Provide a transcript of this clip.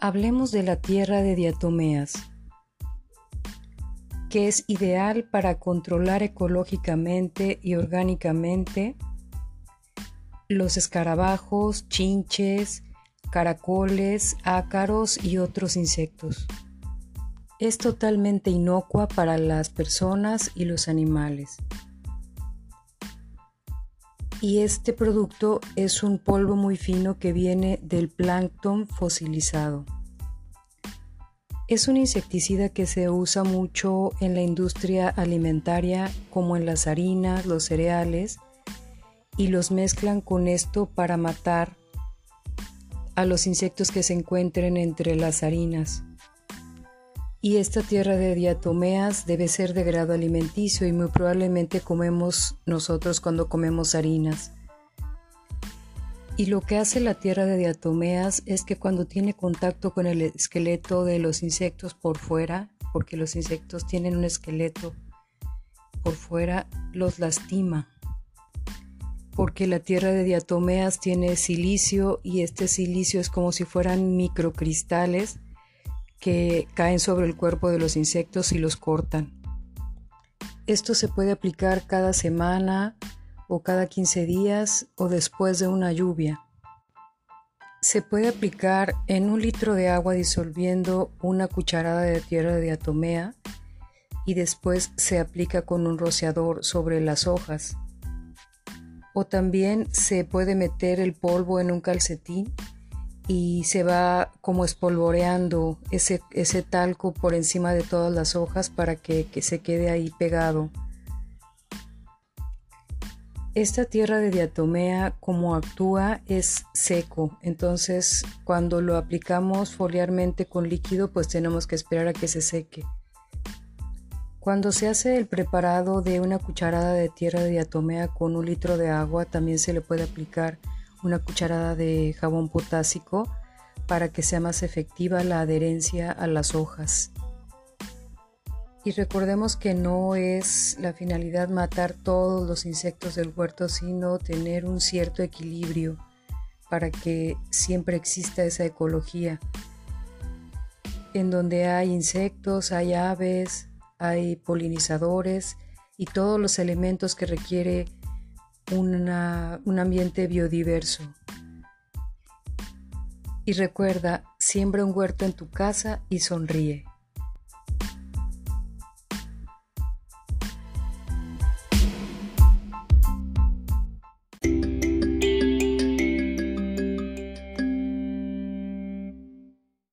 Hablemos de la tierra de diatomeas, que es ideal para controlar ecológicamente y orgánicamente los escarabajos, chinches, caracoles, ácaros y otros insectos. Es totalmente inocua para las personas y los animales. Y este producto es un polvo muy fino que viene del plancton fosilizado. Es un insecticida que se usa mucho en la industria alimentaria como en las harinas, los cereales, y los mezclan con esto para matar a los insectos que se encuentren entre las harinas y esta tierra de diatomeas debe ser de grado alimenticio y muy probablemente comemos nosotros cuando comemos harinas. Y lo que hace la tierra de diatomeas es que cuando tiene contacto con el esqueleto de los insectos por fuera, porque los insectos tienen un esqueleto por fuera, los lastima. Porque la tierra de diatomeas tiene silicio y este silicio es como si fueran microcristales que caen sobre el cuerpo de los insectos y los cortan. Esto se puede aplicar cada semana o cada 15 días o después de una lluvia. Se puede aplicar en un litro de agua disolviendo una cucharada de tierra de diatomea y después se aplica con un rociador sobre las hojas. O también se puede meter el polvo en un calcetín y se va como espolvoreando ese, ese talco por encima de todas las hojas para que, que se quede ahí pegado. Esta tierra de diatomea como actúa es seco, entonces cuando lo aplicamos foliarmente con líquido pues tenemos que esperar a que se seque. Cuando se hace el preparado de una cucharada de tierra de diatomea con un litro de agua también se le puede aplicar una cucharada de jabón potásico para que sea más efectiva la adherencia a las hojas. Y recordemos que no es la finalidad matar todos los insectos del huerto, sino tener un cierto equilibrio para que siempre exista esa ecología. En donde hay insectos, hay aves, hay polinizadores y todos los elementos que requiere un ambiente biodiverso. Y recuerda, siembra un huerto en tu casa y sonríe.